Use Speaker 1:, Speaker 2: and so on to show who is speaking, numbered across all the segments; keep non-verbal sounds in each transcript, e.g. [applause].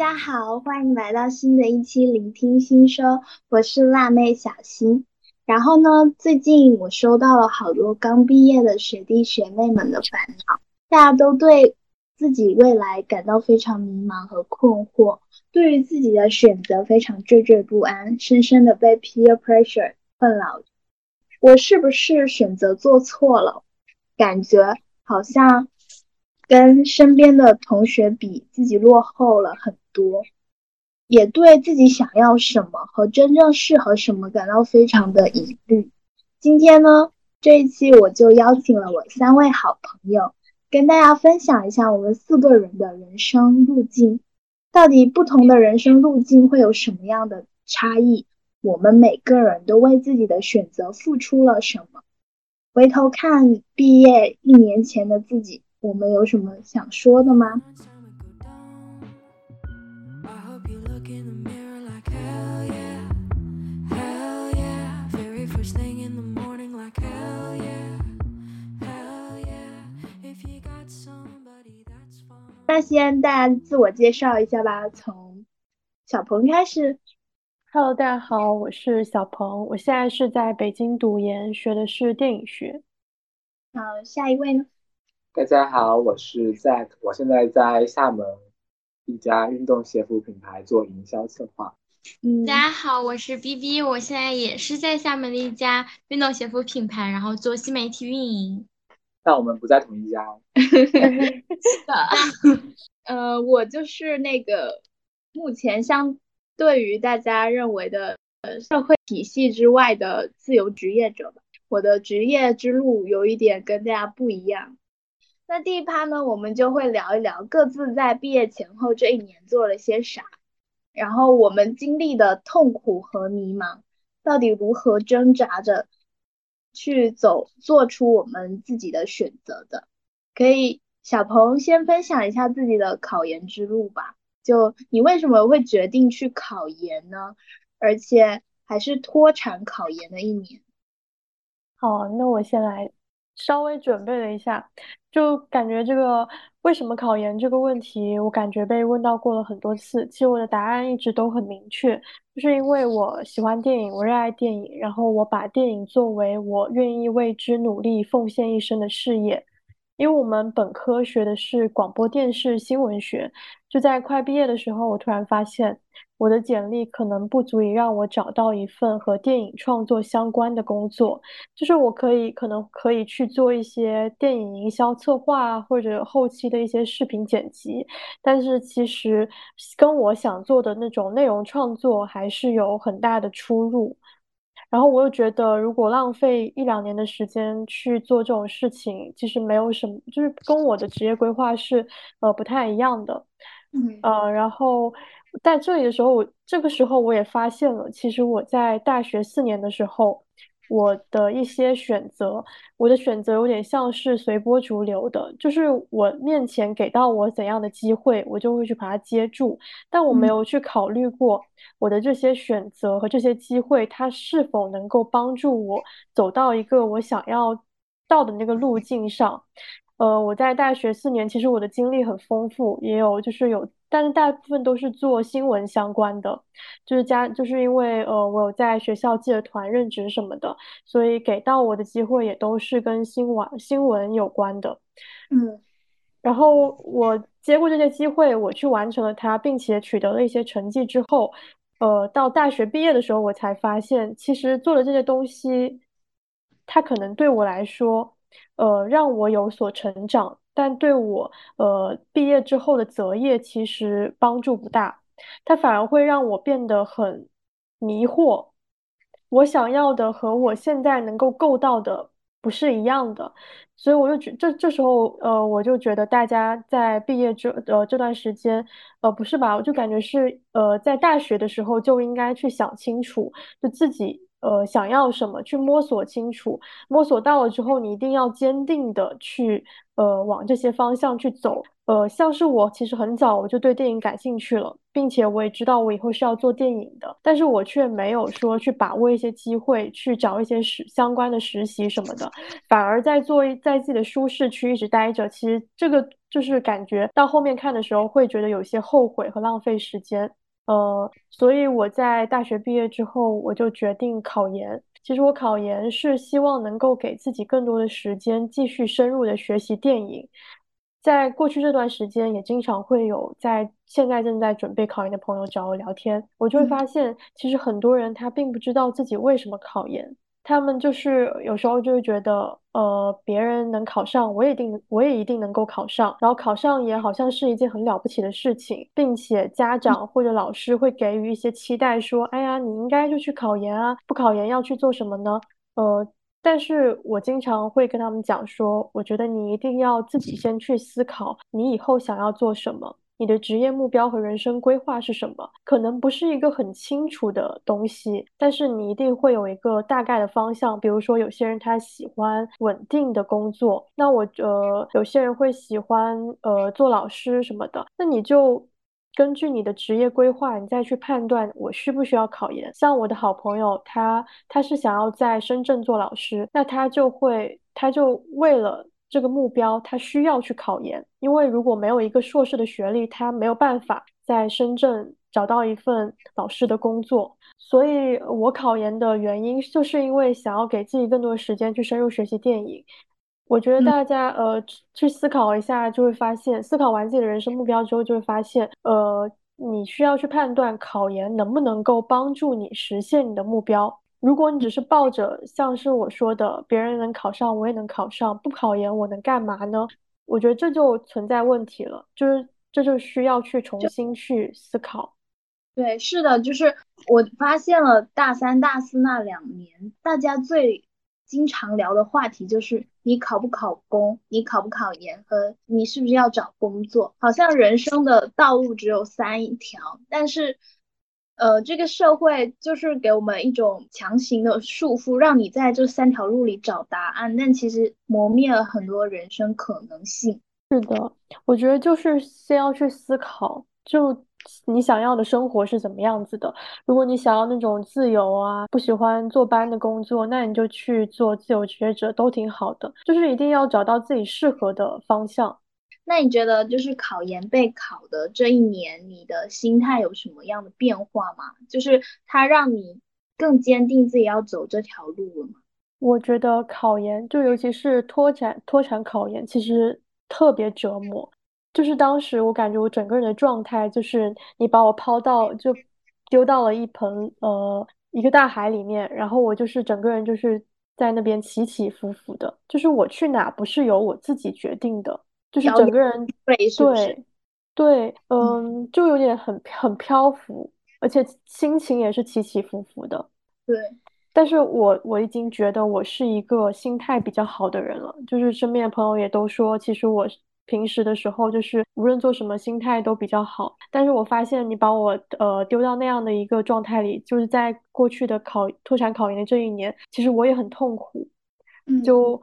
Speaker 1: 大家好，欢迎来到新的一期聆听新生，我是辣妹小新。然后呢，最近我收到了好多刚毕业的学弟学妹们的烦恼，大家都对自己未来感到非常迷茫和困惑，对于自己的选择非常惴惴不安，深深的被 peer pressure 困扰。我是不是选择做错了？感觉好像。跟身边的同学比，自己落后了很多，也对自己想要什么和真正适合什么感到非常的疑虑。今天呢，这一期我就邀请了我三位好朋友，跟大家分享一下我们四个人的人生路径，到底不同的人生路径会有什么样的差异？我们每个人都为自己的选择付出了什么？回头看毕业一年前的自己。我们有什么想说的吗？那先大家自我介绍一下吧，从小鹏开始。
Speaker 2: Hello，大家好，我是小鹏，我现在是在北京读研，学的是电影学。
Speaker 1: 好，下一位呢？
Speaker 3: 大家好，我是 Zack，我现在在厦门一家运动鞋服品牌做营销策划。
Speaker 4: 嗯，大家好，我是 B B，我现在也是在厦门的一家运动鞋服品牌，然后做新媒体运营。
Speaker 3: 但我们不在同一家。[laughs]
Speaker 1: 是的，呃，我就是那个目前相对于大家认为的呃社会体系之外的自由职业者吧。我的职业之路有一点跟大家不一样。那第一趴呢，我们就会聊一聊各自在毕业前后这一年做了些啥，然后我们经历的痛苦和迷茫，到底如何挣扎着去走，做出我们自己的选择的。可以，小鹏先分享一下自己的考研之路吧。就你为什么会决定去考研呢？而且还是脱产考研的一年。
Speaker 2: 好，那我先来。稍微准备了一下，就感觉这个为什么考研这个问题，我感觉被问到过了很多次。其实我的答案一直都很明确，就是因为我喜欢电影，我热爱电影，然后我把电影作为我愿意为之努力、奉献一生的事业。因为我们本科学的是广播电视新闻学，就在快毕业的时候，我突然发现我的简历可能不足以让我找到一份和电影创作相关的工作。就是我可以可能可以去做一些电影营销策划或者后期的一些视频剪辑，但是其实跟我想做的那种内容创作还是有很大的出入。然后我又觉得，如果浪费一两年的时间去做这种事情，其实没有什么，就是跟我的职业规划是呃不太一样的。
Speaker 1: 嗯，
Speaker 2: 呃，然后在这里的时候，我这个时候我也发现了，其实我在大学四年的时候。我的一些选择，我的选择有点像是随波逐流的，就是我面前给到我怎样的机会，我就会去把它接住。但我没有去考虑过我的这些选择和这些机会，它是否能够帮助我走到一个我想要到的那个路径上。呃，我在大学四年，其实我的经历很丰富，也有就是有，但是大部分都是做新闻相关的，就是加就是因为呃，我有在学校记者团任职什么的，所以给到我的机会也都是跟新闻新闻有关的，
Speaker 1: 嗯，
Speaker 2: 然后我接过这些机会，我去完成了它，并且取得了一些成绩之后，呃，到大学毕业的时候，我才发现，其实做的这些东西，它可能对我来说。呃，让我有所成长，但对我呃毕业之后的择业其实帮助不大，它反而会让我变得很迷惑。我想要的和我现在能够够到的不是一样的，所以我就觉这这时候呃，我就觉得大家在毕业这呃这段时间呃不是吧，我就感觉是呃在大学的时候就应该去想清楚，就自己呃想要什么，去摸索清楚。摸索到了之后，你一定要坚定的去呃往这些方向去走。呃，像是我其实很早我就对电影感兴趣了，并且我也知道我以后是要做电影的，但是我却没有说去把握一些机会，去找一些实相关的实习什么的，反而在做在自己的舒适区一直待着。其实这个就是感觉到后面看的时候会觉得有些后悔和浪费时间。呃，所以我在大学毕业之后，我就决定考研。其实我考研是希望能够给自己更多的时间，继续深入的学习电影。在过去这段时间，也经常会有在现在正在准备考研的朋友找我聊天，我就会发现，其实很多人他并不知道自己为什么考研，他们就是有时候就会觉得，呃，别人能考上，我也一定我也一定能够考上，然后考上也好像是一件很了不起的事情，并且家长或者老师会给予一些期待，说，哎呀，你应该就去考研啊，不考研要去做什么呢？呃。但是我经常会跟他们讲说，我觉得你一定要自己先去思考，你以后想要做什么，你的职业目标和人生规划是什么。可能不是一个很清楚的东西，但是你一定会有一个大概的方向。比如说，有些人他喜欢稳定的工作，那我呃，有些人会喜欢呃做老师什么的，那你就。根据你的职业规划，你再去判断我需不需要考研。像我的好朋友，他他是想要在深圳做老师，那他就会，他就为了这个目标，他需要去考研。因为如果没有一个硕士的学历，他没有办法在深圳找到一份老师的工作。所以我考研的原因，就是因为想要给自己更多的时间去深入学习电影。我觉得大家呃去思考一下，就会发现，思考完自己的人生目标之后，就会发现，呃，你需要去判断考研能不能够帮助你实现你的目标。如果你只是抱着像是我说的，别人能考上，我也能考上，不考研我能干嘛呢？我觉得这就存在问题了，就是这就需要去重新去思考。
Speaker 1: 对，是的，就是我发现了大三、大四那两年，大家最。经常聊的话题就是你考不考公，你考不考研和你是不是要找工作，好像人生的道路只有三条，但是，呃，这个社会就是给我们一种强行的束缚，让你在这三条路里找答案，但其实磨灭了很多人生可能性。
Speaker 2: 是的，我觉得就是先要去思考，就。你想要的生活是怎么样子的？如果你想要那种自由啊，不喜欢坐班的工作，那你就去做自由职业者，都挺好的。就是一定要找到自己适合的方向。
Speaker 1: 那你觉得，就是考研备考的这一年，你的心态有什么样的变化吗？就是它让你更坚定自己要走这条路了吗？
Speaker 2: 我觉得考研，就尤其是脱产脱产考研，其实特别折磨。就是当时我感觉我整个人的状态，就是你把我抛到就丢到了一盆呃一个大海里面，然后我就是整个人就是在那边起起伏伏的，就是我去哪不是由我自己决定的，就是整个人对对嗯就有点很很漂浮，而且心情也是起起伏伏的。
Speaker 1: 对，
Speaker 2: 但是我我已经觉得我是一个心态比较好的人了，就是身边的朋友也都说，其实我。平时的时候，就是无论做什么，心态都比较好。但是我发现，你把我呃丢到那样的一个状态里，就是在过去的考脱产考研的这一年，其实我也很痛苦。就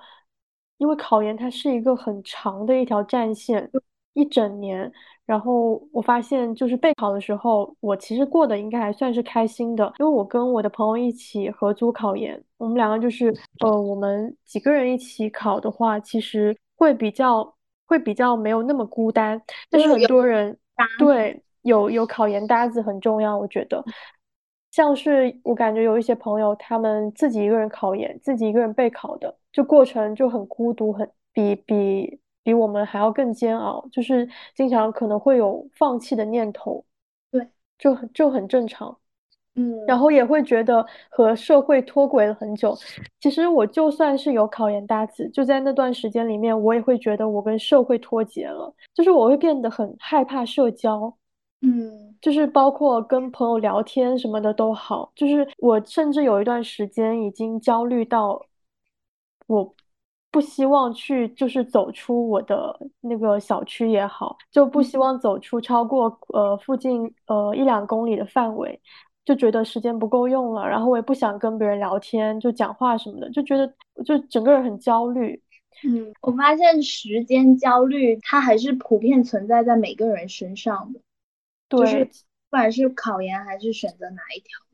Speaker 2: 因为考研它是一个很长的一条战线，一整年。然后我发现，就是备考的时候，我其实过得应该还算是开心的，因为我跟我的朋友一起合租考研，我们两个就是呃，我们几个人一起考的话，其实会比较。会比较没有那么孤单，但是很多人对有有考研搭子很重要，我觉得，像是我感觉有一些朋友，他们自己一个人考研，自己一个人备考的，就过程就很孤独，很比比比我们还要更煎熬，就是经常可能会有放弃的念头，
Speaker 1: 对，
Speaker 2: 就很就很正常。
Speaker 1: 嗯，
Speaker 2: 然后也会觉得和社会脱轨了很久。其实我就算是有考研搭子，就在那段时间里面，我也会觉得我跟社会脱节了。就是我会变得很害怕社交，
Speaker 1: 嗯，
Speaker 2: 就是包括跟朋友聊天什么的都好。就是我甚至有一段时间已经焦虑到，我不希望去，就是走出我的那个小区也好，就不希望走出超过呃附近呃一两公里的范围。就觉得时间不够用了，然后我也不想跟别人聊天，就讲话什么的，就觉得就整个人很焦虑。
Speaker 1: 嗯，我发现时间焦虑它还是普遍存在在每个人身上的，就是，不管是考研还是选择哪一条路。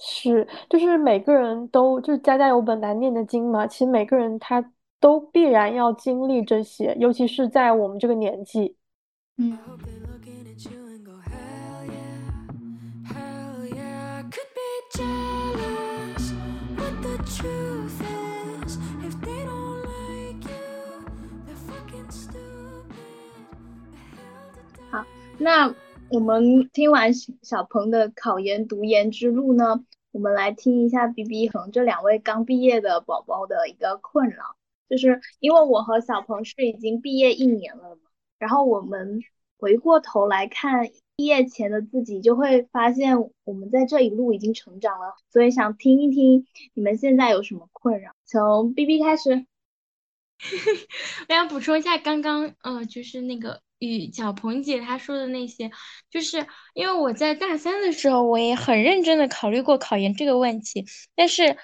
Speaker 2: 是，就是每个人都就是家家有本难念的经嘛，其实每个人他都必然要经历这些，尤其是在我们这个年纪。
Speaker 1: 嗯
Speaker 5: hope they're looking at you and go, hell yeah, hell yeah. Could be jealous, but the truth is, if they don't like you, they're fucking stupid. The hell did I
Speaker 1: 那我们听完小小鹏的考研读研之路呢，我们来听一下 B B 和这两位刚毕业的宝宝的一个困扰，就是因为我和小鹏是已经毕业一年了嘛，然后我们回过头来看毕业前的自己，就会发现我们在这一路已经成长了，所以想听一听你们现在有什么困扰，从 B B 开始。[laughs]
Speaker 4: 我想补充一下刚刚呃，就是那个与小鹏姐她说的那些，就是因为我在大三的时候，我也很认真的考虑过考研这个问题，但是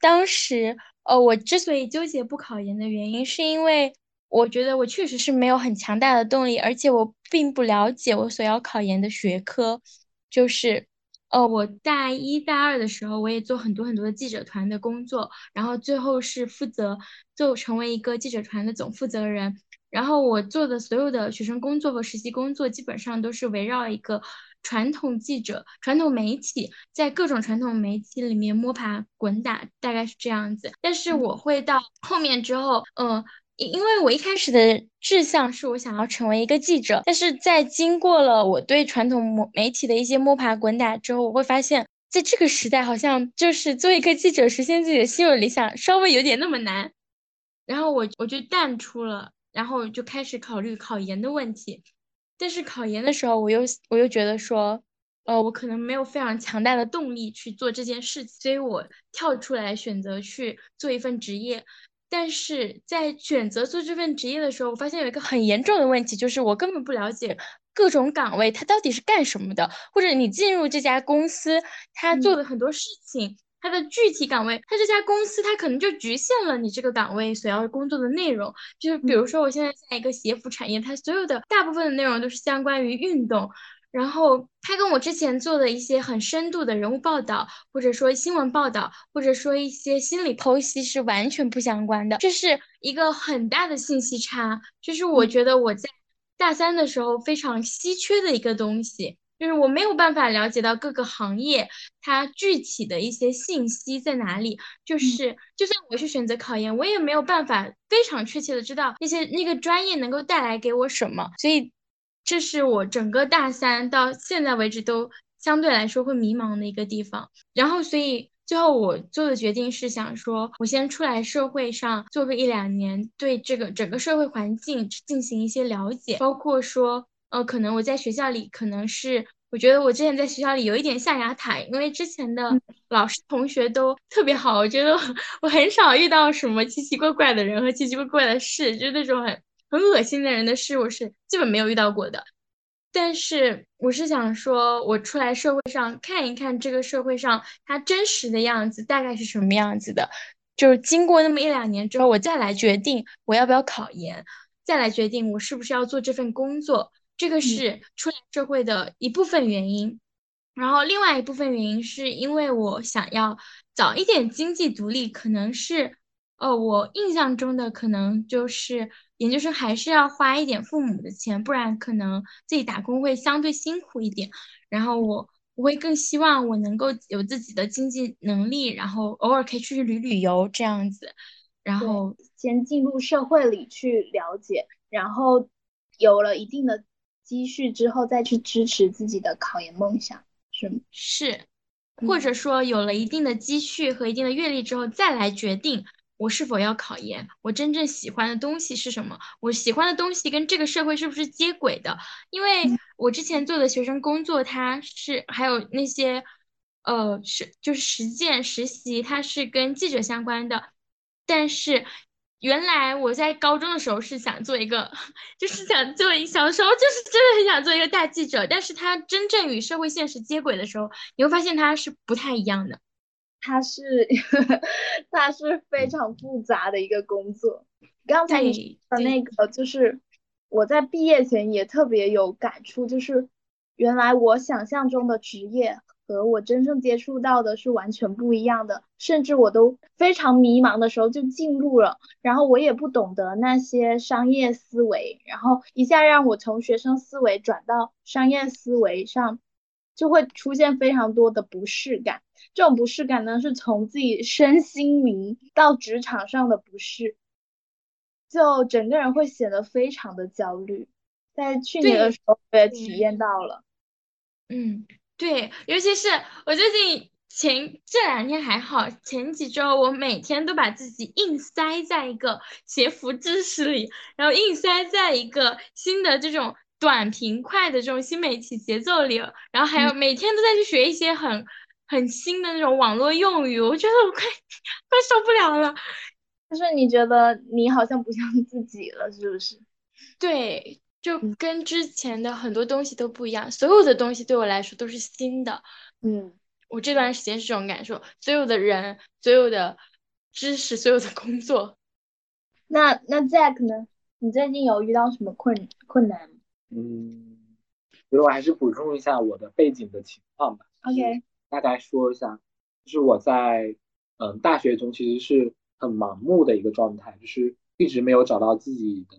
Speaker 4: 当时呃，我之所以纠结不考研的原因，是因为我觉得我确实是没有很强大的动力，而且我并不了解我所要考研的学科，就是。呃，我大一大二的时候，我也做很多很多的记者团的工作，然后最后是负责就成为一个记者团的总负责人。然后我做的所有的学生工作和实习工作，基本上都是围绕一个传统记者、传统媒体，在各种传统媒体里面摸爬滚打，大概是这样子。但是我会到后面之后，嗯、因因为我一开始的志向是我想要成为一个记者，但是在经过了我对传统媒媒体的一些摸爬滚打之后，我会发现，在这个时代，好像就是做一个记者，实现自己的心有理想，稍微有点那么难。然后我我就淡出了，然后就开始考虑考研的问题。但是考研的时候，我又我又觉得说，呃，我可能没有非常强大的动力去做这件事情，所以我跳出来选择去做一份职业。但是在选择做这份职业的时候，我发现有一个很严重的问题，就是我根本不了解各种岗位它到底是干什么的，或者你进入这家公司，它做的很多事情，它的具体岗位，它这家公司它可能就局限了你这个岗位所要工作的内容。就是比如说，我现在在一个鞋服产业，它所有的大部分的内容都是相关于运动。然后它跟我之前做的一些很深度的人物报道，或者说新闻报道，或者说一些心理剖析是完全不相关的，这是一个很大的信息差，这是我觉得我在大三的时候非常稀缺的一个东西，就是我没有办法了解到各个行业它具体的一些信息在哪里，就是就算我去选择考研，我也没有办法非常确切的知道那些那个专业能够带来给我什么，所以。这是我整个大三到现在为止都相对来说会迷茫的一个地方。然后，所以最后我做的决定是想说，我先出来社会上做个一两年，对这个整个社会环境进行一些了解，包括说，呃，可能我在学校里可能是。我觉得我之前在学校里有一点象牙塔，因为之前的老师同学都特别好，我觉得我很少遇到什么奇奇怪怪的人和奇奇怪怪的事，就是那种很很恶心的人的事，我是基本没有遇到过的。但是我是想说，我出来社会上看一看这个社会上它真实的样子大概是什么样子的，就是经过那么一两年之后，我再来决定我要不要考研，再来决定我是不是要做这份工作。这个是出来社会的一部分原因，然后另外一部分原因是因为我想要早一点经济独立，可能是，呃，我印象中的可能就是研究生还是要花一点父母的钱，不然可能自己打工会相对辛苦一点。然后我我会更希望我能够有自己的经济能力，然后偶尔可以出去旅旅游这样子，然后
Speaker 1: 先进入社会里去了解，然后有了一定的。积蓄之后再去支持自己的考研梦想，是吗？
Speaker 4: 是，或者说有了一定的积蓄和一定的阅历之后，再来决定我是否要考研，我真正喜欢的东西是什么，我喜欢的东西跟这个社会是不是接轨的？因为我之前做的学生工作，它是还有那些呃是就是实践实习，它是跟记者相关的，但是。原来我在高中的时候是想做一个，就是想做一小时候就是真的很想做一个大记者，但是他真正与社会现实接轨的时候，你会发现他是不太一样的。
Speaker 1: 它是 [laughs] 它是非常复杂的一个工作。刚才你的那个，就是我在毕业前也特别有感触，就是原来我想象中的职业和我真正接触到的是完全不一样的，甚至我都非常迷茫的时候就进入了，然后我也不懂得那些商业思维，然后一下让我从学生思维转到商业思维上，就会出现非常多的不适感。这种不适感呢，是从自己身心灵到职场上的不适，就整个人会显得非常的焦虑。在去年的时候，我也体验到了。
Speaker 4: 嗯，对，尤其是我最近前这两天还好，前几周我每天都把自己硬塞在一个斜幅知识里，然后硬塞在一个新的这种短平快的这种新媒体节奏里，然后还有每天都在去学一些很很新的那种网络用语，我觉得我快快受不了了。
Speaker 1: 就是你觉得你好像不像自己了，是不是？
Speaker 4: 对，就
Speaker 1: 嗯
Speaker 4: 跟之前的很多东西都不一样，所有的东西对我来说都是新的。
Speaker 1: 嗯，
Speaker 4: 我这段时间是这种感受，所有的人、所有的知识、所有的工作，[laughs]
Speaker 1: 那那 Jack 呢？你最近有遇到什么困困难吗
Speaker 3: 嗯，所以我还是补充一下我的背景的情况吧。
Speaker 1: ？OK，
Speaker 3: 大概说一下，就是我在嗯大学中其实是很盲目的一个状态，就是一直没有找到自己的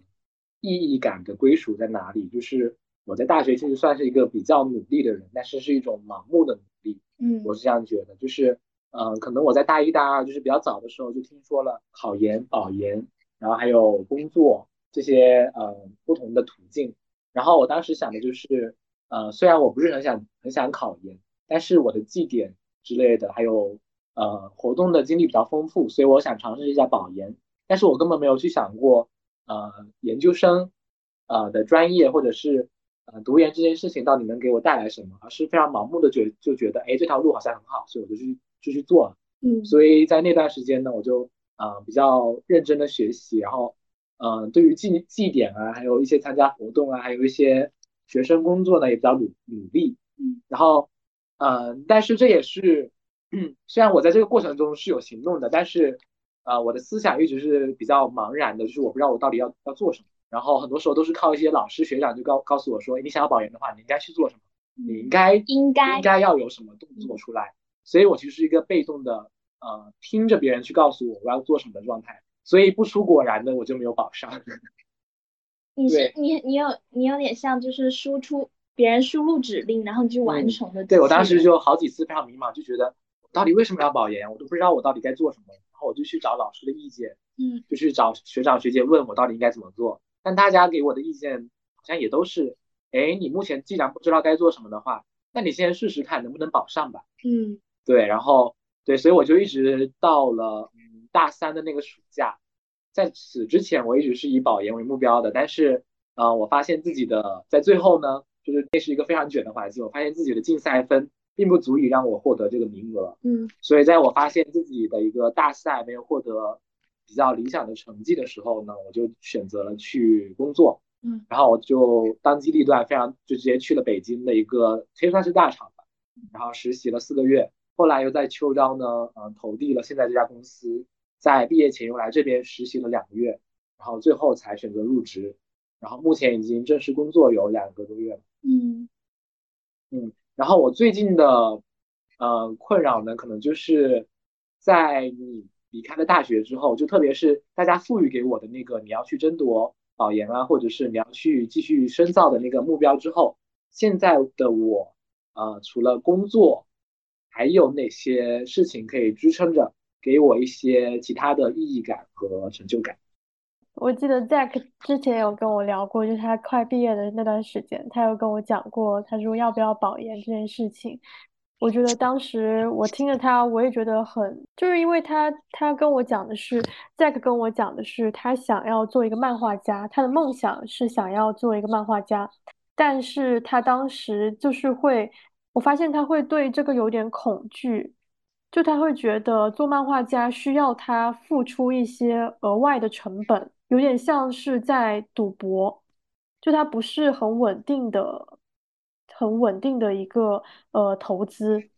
Speaker 3: 意义感的归属在哪里。就是我在大学其实算是一个比较努力的人，但是是一种盲目的努力，
Speaker 1: 嗯
Speaker 3: 我是这样觉得。就是嗯、呃可能我在大一大二就是比较早的时候就听说了考研、保研，然后还有工作这些呃不同的途径。然后我当时想的就是，呃，虽然我不是很想很想考研，但是我的绩点之类的，还有呃活动的经历比较丰富，所以我想尝试一下保研。但是我根本没有去想过，呃，研究生呃的专业或者是呃读研这件事情到底能给我带来什么，而是非常盲目的觉就觉得，哎，这条路好像很好，所以我就去就去做了。
Speaker 1: 嗯
Speaker 3: 所以在那段时间呢，我就呃比较认真的学习，然后呃对于绩绩点啊，还有一些参加活动啊，还有一些学生工作呢也比较努努力，
Speaker 1: 嗯，
Speaker 3: 然后呃但是这也是，嗯，虽然我在这个过程中是有行动的，但是呃我的思想一直是比较茫然的，就是我不知道我到底要要做什么，然后很多时候都是靠一些老师学长就告告诉我说，你想要保研的话，你应该去做什么，你应该
Speaker 1: 应该
Speaker 3: 应该要有什么动作出来。所以我其实是一个被动的，呃，听着别人去告诉我我要做什么的状态。所以不出果然的我就没有保上。
Speaker 1: 你是你你有你有点像就是输出别人输入指令，然后你去完
Speaker 3: 嗯
Speaker 1: 成的
Speaker 3: 对我当时就好几次非常迷茫，就觉得我到底为什么要保研，我都不知道我到底该做什么。然后我就去找老师的意见，
Speaker 1: 嗯
Speaker 3: 就去找学长学姐问我到底应该怎么做。但大家给我的意见好像也都是，哎，你目前既然不知道该做什么的话，那你先试试看能不能保上吧。
Speaker 1: 嗯
Speaker 3: 对，然后对，所以我就一直到了嗯大三的那个暑假，在此之前我一直是以保研为目标的，但是呃，我发现自己的在最后呢，就是那是一个非常卷的环境，我发现自己的竞赛分并不足以让我获得这个名额，
Speaker 1: 嗯。
Speaker 3: 所以在我发现自己的一个大赛没有获得比较理想的成绩的时候呢，我就选择了去工作，
Speaker 1: 嗯。
Speaker 3: 然后我就当机立断，非常就直接去了北京的一个可以算是大厂吧，然后实习了四个月，后来又在秋招呢，嗯、投递了现在这家公司，在毕业前又来这边实习了两个月，然后最后才选择入职，然后目前已经正式工作有两个多月了。
Speaker 1: 嗯
Speaker 3: 然后我最近的呃困扰呢，可能就是在你离开了大学之后，就特别是大家赋予给我的那个你要去争夺保研啊，或者是你要去继续深造的那个目标之后，现在的我呃除了工作，还有哪些事情可以支撑着给我一些其他的意义感和成就感？
Speaker 2: 我记得 Zack 之前有跟我聊过，就是他快毕业的那段时间，他有跟我讲过，他说要不要保研这件事情。我觉得当时我听着他，我也觉得很，就是因为他他跟我讲的是，Zack 跟我讲的是他想要做一个漫画家，他的梦想是想要做一个漫画家，但是他当时就是会，我发现他会对这个有点恐惧。就他会觉得做漫画家需要他付出一些额外的成本，有点像是在赌博，就它不是很稳定的、很稳定的一个呃投资，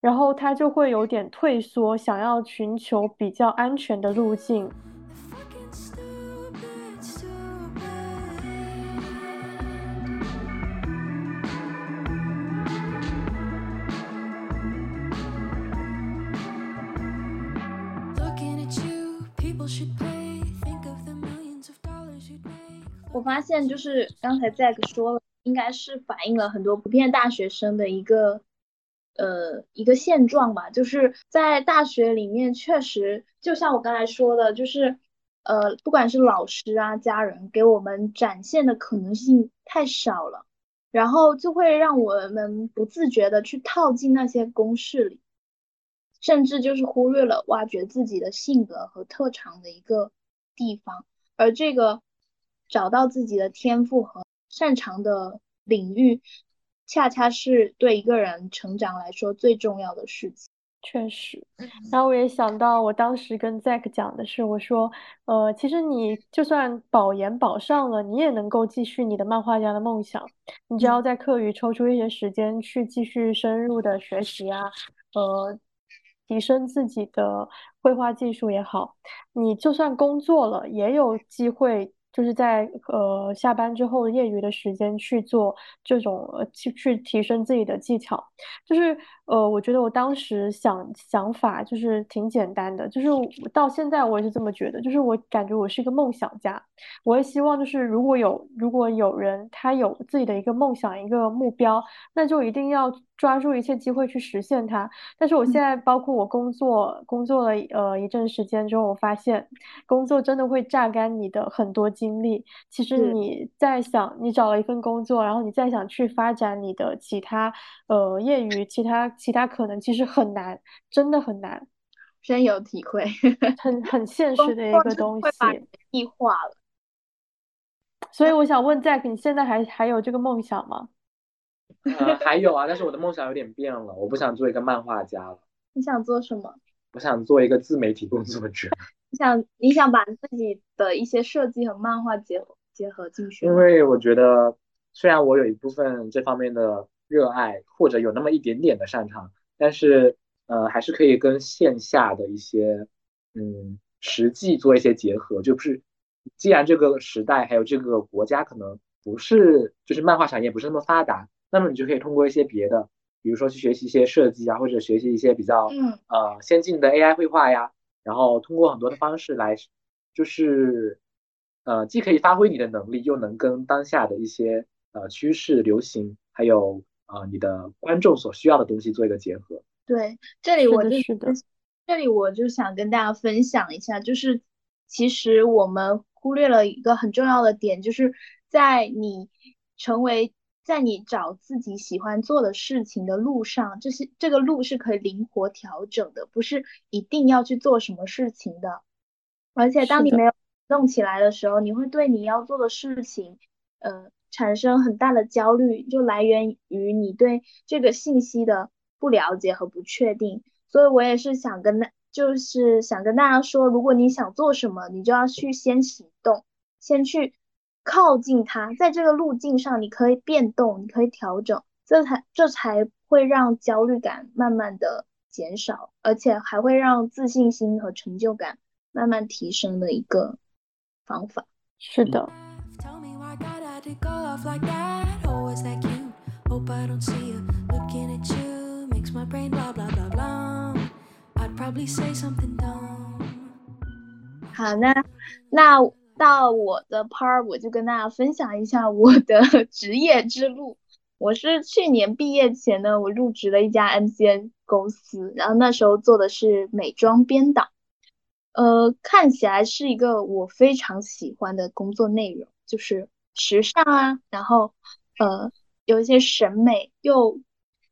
Speaker 2: 然后他就会有点退缩，想要寻求比较安全的路径。
Speaker 1: 我发现就是刚才 Zack 说了，应该是反映了很多普遍大学生的一个呃一个现状吧，就是在大学里面确实，就像我刚才说的，就是呃不管是老师啊、家人给我们展现的可能性太少了，然后就会让我们不自觉的去套进那些公式里，甚至就是忽略了挖掘自己的性格和特长的一个地方。而这个找到自己的天赋和擅长的领域，恰恰是对一个人成长来说最重要的事情。
Speaker 2: 确实，然后我也想到，我当时跟 Zack 讲的是，我说，呃，其实你就算保研保上了，你也能够继续你的漫画家的梦想，你只要在课余抽出一些时间去继续深入的学习啊，呃，提升自己的绘画技术也好，你就算工作了，也有机会。就是在呃下班之后业余的时间去做这种去去提升自己的技巧，就是呃我觉得我当时想想法就是挺简单的，就是到现在我也是这么觉得，就是我感觉我是一个梦想家，我也希望就是如果有如果有人他有自己的一个梦想一个目标，那就一定要抓住一切机会去实现它。但是我现在包括我工作工作了呃一阵时间之后，我发现工作真的会榨干你的很多精力。其实你在想，你找了一份工作，然后你再想去发展你的其他呃业余其他其他可能，其实很难，真的很难，
Speaker 1: 深有体会，[laughs]
Speaker 2: 很很现实的一个东西。
Speaker 1: 异化了。
Speaker 2: 所以我想问 Jack，你现在还还有这个梦想吗？
Speaker 3: 呃，还有啊，但是我的梦想有点变了，我不想做一个漫画家了，
Speaker 1: 你想做什么？
Speaker 3: 我想做一个自媒体工作者。[laughs]
Speaker 1: 你想你想把自己的一些设计和漫画结合结合进去
Speaker 3: 因？为我觉得，虽然我有一部分这方面的热爱，或者有那么一点点的擅长，但是呃，还是可以跟线下的一些嗯实际做一些结合。就是既然这个时代还有这个国家可能不是就是漫画产业不是那么发达，那么你就可以通过一些别的，比如说去学习一些设计啊，或者学习一些比较
Speaker 1: 嗯
Speaker 3: 呃先进的 AI 绘画呀，然后通过很多的方式来，就是呃既可以发挥你的能力，又能跟当下的一些呃趋势、流行，还有呃你的观众所需要的东西做一个结合。
Speaker 1: 对，这里我就
Speaker 2: 的是的
Speaker 1: 这里我就想跟大家分享一下，就是其实我们忽略了一个很重要的点，就是在你成为在你找自己喜欢做的事情的路上，这些这个路是可以灵活调整的，不是一定要去做什么事情的。而且当你没有动起来的时候，你会对你要做的事情，呃，产生很大的焦虑，就来源于你对这个信息的不了解和不确定。所以我也是想跟大，就是想跟大家说，如果你想做什么，你就要去先行动，先去靠近它，在这个路径上，你可以变动，你可以调整，这才这才会让焦虑感慢慢的减少，而且还会让自信心和成就感慢慢提升的一个方法。
Speaker 2: 是的
Speaker 5: ，Tell
Speaker 1: 好，那那到我的 part，我就跟大家分享一下我的职业之路。[laughs] 我是去年毕业前呢，我入职了一家 MCN 公司，然后那时候做的是美妆编导。呃，看起来是一个我非常喜欢的工作内容，就是时尚啊，然后呃有一些审美又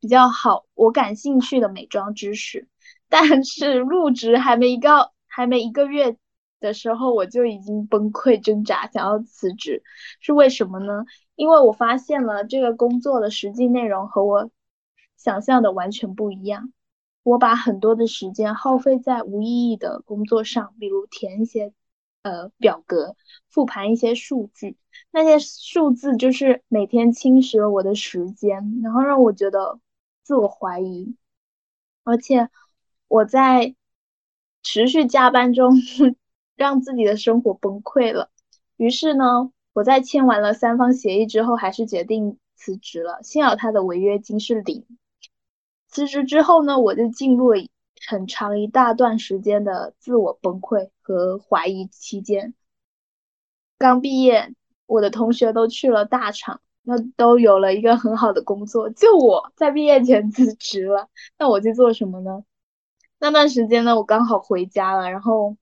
Speaker 1: 比较好，我感兴趣的美妆知识。但是入职还没一个还没一个月的时候，我就已经崩溃挣扎，想要辞职，是为什么呢？因为我发现了这个工作的实际内容和我想象的完全不一样。我把很多的时间耗费在无意义的工作上，比如填一些呃表格，复盘一些数据，那些数字就是每天侵蚀了我的时间，然后让我觉得自我怀疑，而且我在持续加班中 [laughs] 让自己的生活崩溃了。于是呢，我在签完了三方协议之后，还是决定辞职了。幸好他的违约金是零。辞职之后呢，我就进入了很长一大段时间的自我崩溃和怀疑期间。刚毕业，我的同学都去了大厂，那都有了一个很好的工作，就我在毕业前辞职了。那我去做什么呢？那段时间呢，我刚好回家了，然后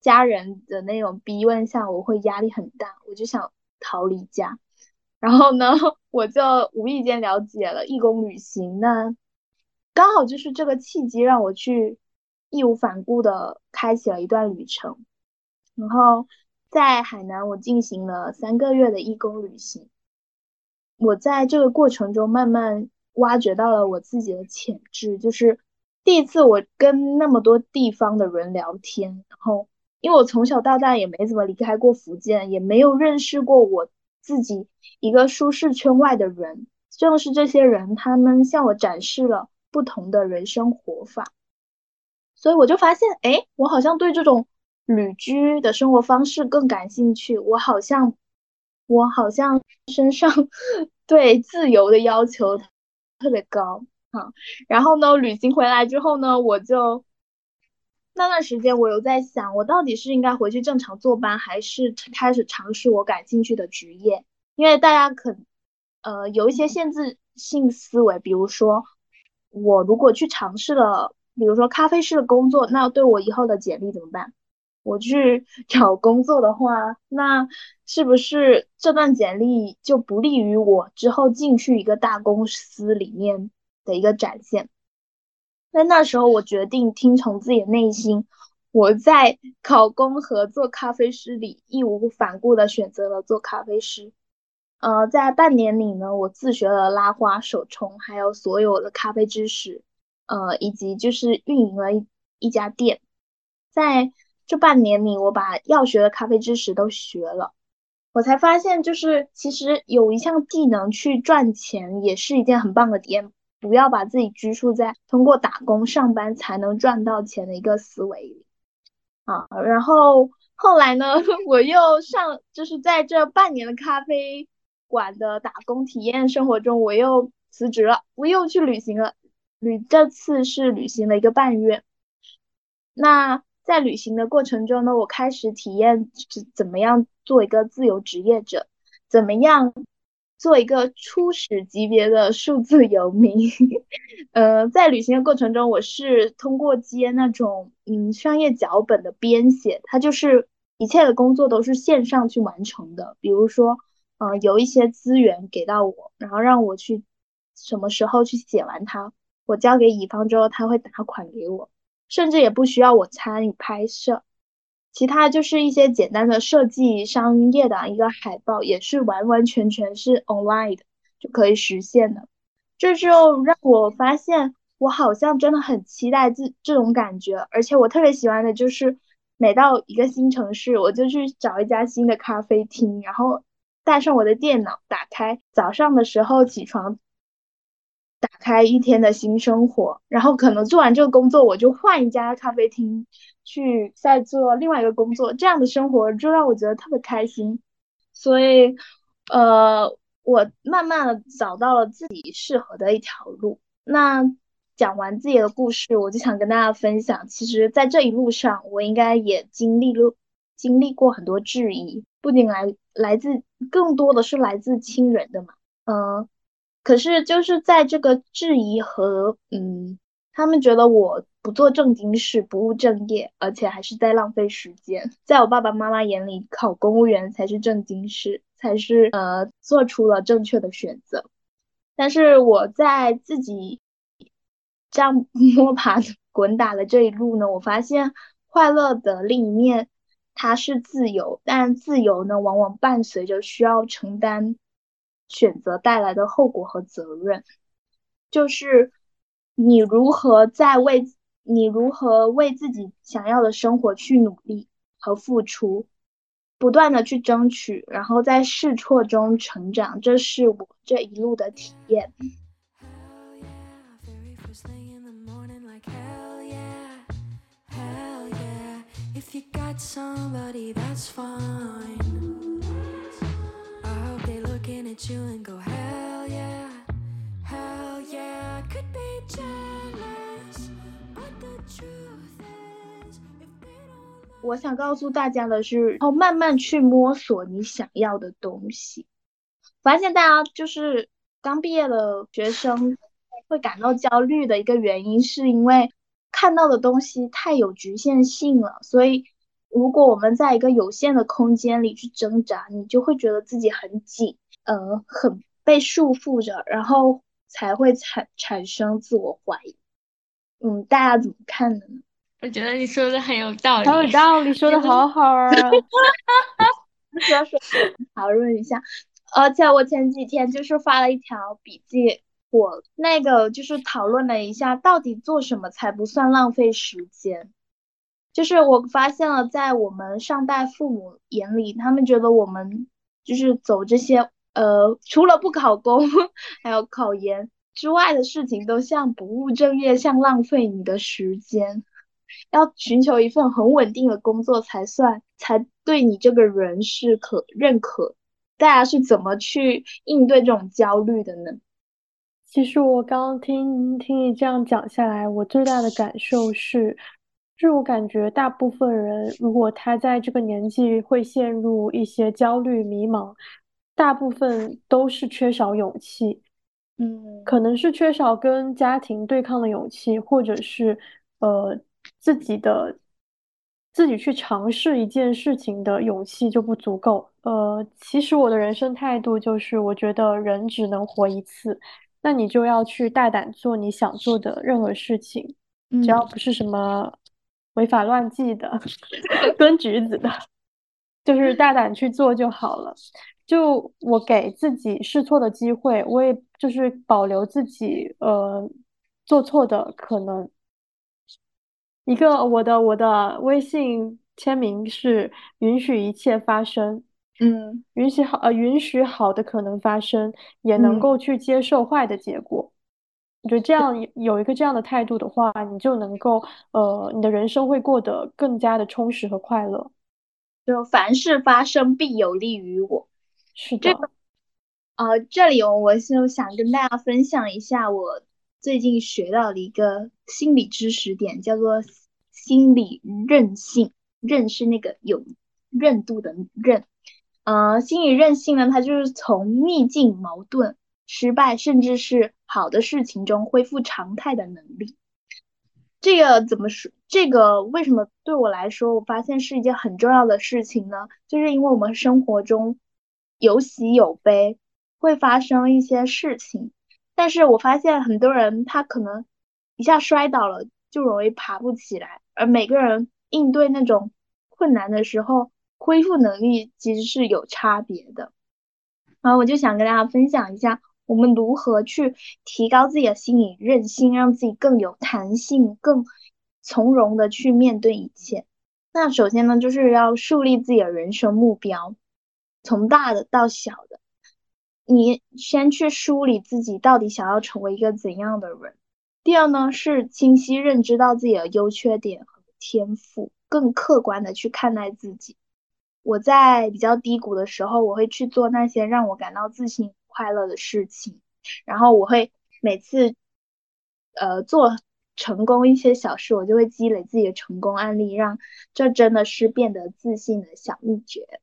Speaker 1: 家人的那种逼问下，我会压力很大，我就想逃离家。然后呢，我就无意间了解了义工旅行，那刚好就是这个契机，让我去义无反顾的开启了一段旅程。然后在海南，我进行了三个月的义工旅行。我在这个过程中慢慢挖掘到了我自己的潜质，就是第一次我跟那么多地方的人聊天，然后因为我从小到大也没怎么离开过福建，也没有认识过我自己一个舒适圈外的人。正是这些人，他们向我展示了不同的人生活法，所以我就发现，哎，我好像对这种旅居的生活方式更感兴趣。我好像，我好像身上 [laughs] 对自由的要求特别高啊。[laughs] 然后呢，旅行回来之后呢，我就那段时间我有在想，我到底是应该回去正常坐班，还是开始尝试我感兴趣的职业？因为大家可呃有一些限制性思维，比如说我如果去尝试了，比如说咖啡师的工作，那对我以后的简历怎么办？我去 [laughs] 找工作的话，那是不是这段简历就不利于我之后进去一个大公司里面的一个展现？那那时候我决定听从自己的内心，我在考公和做咖啡师里义无反顾的选择了做咖啡师。呃，在半年里呢，我自学了拉花、手冲，还有所有的咖啡知识，呃，以及就是运营了一一家店。在这半年里，我把要学的咖啡知识都学了，我才发现，就是其实有一项技能去赚钱，也是一件很棒的点。不要把自己拘束在通过打工上班才能赚到钱的一个思维里啊。然后后来呢，[laughs] 我又上，就是在这半年的咖啡馆的打工体验生活中，我又辞职了，我又去旅行了。旅这次是旅行了一个半月。那在旅行的过程中呢，我开始体验怎怎么样做一个自由职业者，怎么样。做一个初始级别的数字游民，呃，在旅行的过程中，我是通过接那种嗯商业脚本的编写，它就是一切的工作都是线上去完成的。比如说，呃，有一些资源给到我，然后让我去什么时候去写完它，我交给乙方之后，他会打款给我，甚至也不需要我参与拍摄。其他就是一些简单的设计商业的一个海报，也是完完全全是 online 的就可以实现的。这就让我发现，我好像真的很期待这这种感觉，而且我特别喜欢的就是每到一个新城市，我就去找一家新的咖啡厅，然后带上我的电脑，打开早上的时候起床。开一天的新生活，然后可能做完这个工作，我就换一家咖啡厅去再做另外一个工作，这样的生活就让我觉得特别开心。所以，呃，我慢慢的找到了自己适合的一条路。那讲完自己的故事，我就想跟大家分享，其实，在这一路上，我应该也经历了经历过很多质疑，不仅来来自，更多的是来自亲人的嘛，嗯。可是就是在这个质疑和嗯，他们觉得我不做正经事，不务正业，而且还是在浪费时间。在我爸爸妈妈眼里，考公务员才是正经事，才是呃做出了正确的选择。但是我在自己这样 [laughs] 摸爬滚打的这一路呢，我发现快乐的另一面，它是自由，但自由呢，往往伴随着需要承担。选择带来的后果和责任，就是你如何在为你如何为自己想要的生活去努力和付出，不断的去争取，然后在试错中成长，这是我这一路的体验。
Speaker 5: If you got somebody, that's fine. At you and go, hell yeah, hell yeah. Could be jealous, but the truth is, if they don't.
Speaker 1: 我想告诉大家的是，然后慢慢去摸索你想要的东西。发现大家就是刚毕业的学生会感到焦虑的一个原因，是因为看到的东西太有局限性了。所以，如果我们在一个有限的空间里去挣扎，你就会觉得自己很紧，呃，很被束缚着，然后才会产产生自我怀疑。嗯，大家怎么看的呢？
Speaker 4: 我觉得你说的很有道理。
Speaker 2: 好有道理，说的好好啊！[laughs]
Speaker 1: 说说讨论一下，而且我前几天就是发了一条笔记，我那个就是讨论了一下，到底做什么才不算浪费时间。就是我发现了，在我们上代父母眼里，他们觉得我们就是走这些呃，除了不考公，[laughs] 还有考研之外的事情，都像不务正业，像浪费你的时间。要寻求一份很稳定的工作才算，才对你这个人是可认可。大家是怎么去应对这种焦虑的呢？
Speaker 2: 其实我刚刚听听你这样讲下来，我最大的感受是，就是我感觉大部分人，如果他在这个年纪会陷入一些焦虑、迷茫，大部分都是缺少勇气，
Speaker 1: 嗯
Speaker 2: 可能是缺少跟家庭对抗的勇气，或者是呃自己的自己去尝试一件事情的勇气就不足够。呃，其实我的人生态度就是，我觉得人只能活一次，那你就要去大胆做你想做的任何事情，只要
Speaker 1: 嗯
Speaker 2: 不是什么违法乱纪的、蹲局子的，[laughs] 就是大胆去做就好了。就我给自己试错的机会，我也就是保留自己呃做错的可能。一个我的我的微信签名是允许一切发生，
Speaker 1: 嗯
Speaker 2: 允许好呃允许好的可能发生，也能
Speaker 1: 嗯
Speaker 2: 够去接受坏的结果。我觉得这样有有一个这样的态度的话，你就能够呃你的人生会过得更加的充实和快乐。
Speaker 1: 就凡事发生必有利于我。
Speaker 2: 是的，
Speaker 1: 这个呃，这里我我就想跟大家分享一下我最近学到的一个心理知识点，叫做心理韧性。韧是那个有韧度的韧。呃，心理韧性呢，它就是从逆境、矛盾、失败，甚至是好的事情中恢复常态的能力。这个怎么说？这个为什么对我来说，我发现是一件很重要的事情呢？就是因为我们生活中有喜有悲，会发生一些事情，但是我发现很多人他可能一下摔倒了就容易爬不起来，而每个人应对那种困难的时候，恢复能力其实是有差别的。然后我就想跟大家分享一下，我们如何去提高自己的心理韧性，让自己更有弹性，更从容的去面对一切。那首先呢，就是要树立自己的人生目标，从大的到小的，你先去梳理自己到底想要成为一个怎样的人。第二呢，是清晰认知到自己的优缺点和天赋，更客观的去看待自己。我在比较低谷的时候，我会去做那些让我感到自信、快乐的事情，然后我会每次，呃，做成功一些小事，我就会积累自己的成功案例，让这真的是变得自信的小秘诀。